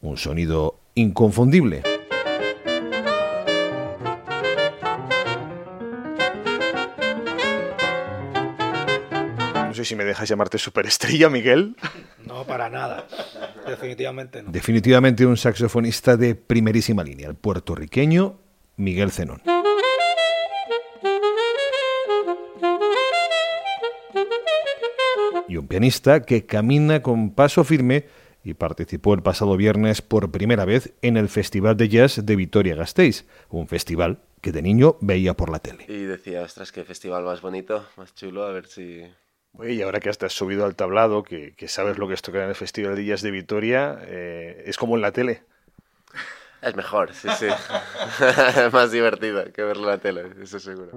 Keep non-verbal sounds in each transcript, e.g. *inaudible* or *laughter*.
un sonido inconfundible. No sé si me dejas llamarte superestrella, Miguel. No, para nada. Definitivamente no. Definitivamente un saxofonista de primerísima línea, el puertorriqueño Miguel Zenón. Y un pianista que camina con paso firme y participó el pasado viernes por primera vez en el Festival de Jazz de Vitoria-Gasteiz, un festival que de niño veía por la tele. Y decía, ostras, qué festival más bonito, más chulo, a ver si... Oye, y ahora que hasta has subido al tablado, que, que sabes lo que es tocar en el Festival de Jazz de Vitoria, eh, es como en la tele. *laughs* Es mejor, sí, sí. *laughs* más divertido que verlo en la tele, eso seguro.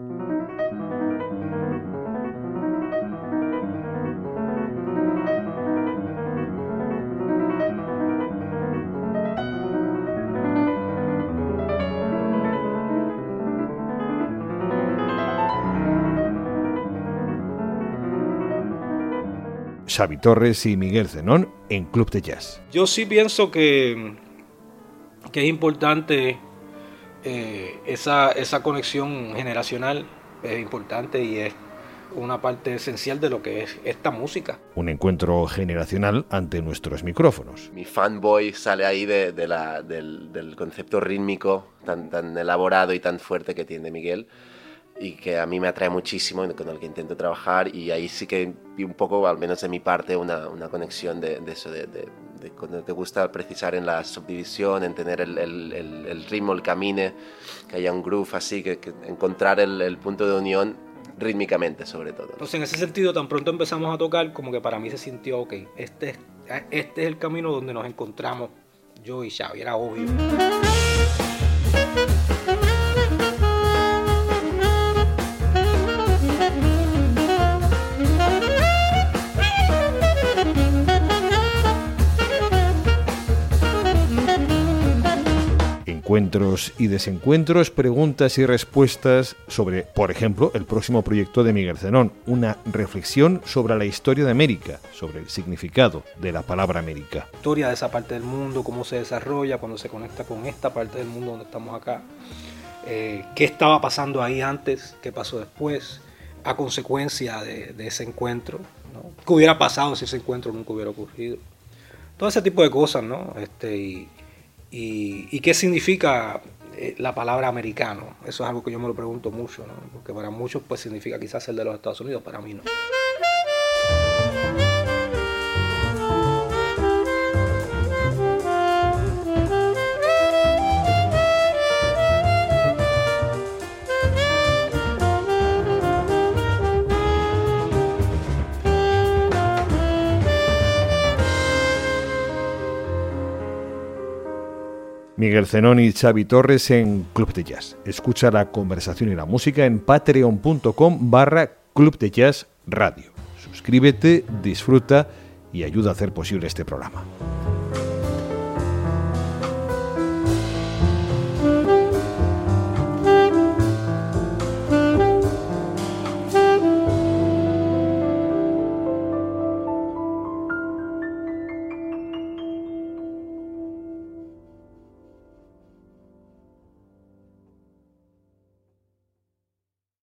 Xavi Torres y Miguel Zenón en Club de Jazz. Yo sí pienso que, que es importante eh, esa, esa conexión generacional, es importante y es una parte esencial de lo que es esta música. Un encuentro generacional ante nuestros micrófonos. Mi fanboy sale ahí de, de la, del, del, concepto rítmico tan, tan elaborado y tan fuerte que tiene Miguel y que a mí me atrae muchísimo, con el que intento trabajar y ahí sí que vi un poco, al menos de mi parte, una, una conexión de, de eso, de, de, de, cuando te gusta precisar en la subdivisión, en tener el, el, el, el ritmo, el camine, que haya un groove así, que, que encontrar el, punto de unión rítmicamente sobre todo. Entonces en ese sentido tan pronto empezamos a tocar como que para mí se sintió, ok, este es, este es el camino donde nos encontramos yo y Xavi, era obvio. Encuentros y desencuentros, preguntas y respuestas sobre, por ejemplo, el próximo proyecto de Miguel Zenón, una reflexión sobre la historia de América, sobre el significado de la palabra América. Historia de esa parte del mundo, cómo se desarrolla cuando se conecta con esta parte del mundo donde estamos acá, eh, qué estaba pasando ahí antes, qué pasó después, a consecuencia de, ese encuentro, ¿no? qué hubiera pasado si ese encuentro nunca hubiera ocurrido. Todo ese tipo de cosas, ¿no? Este, y, y, qué significa eh, la palabra americano. Eso es algo que yo me lo pregunto mucho, ¿no? porque para muchos pues significa quizás el de los Estados Unidos, para mí no. Miguel Zenón y Xavi Torres en Club de Jazz. Escucha la conversación y la música en patreon.com barra Club de Jazz Radio. Suscríbete, disfruta y ayuda a hacer posible este programa.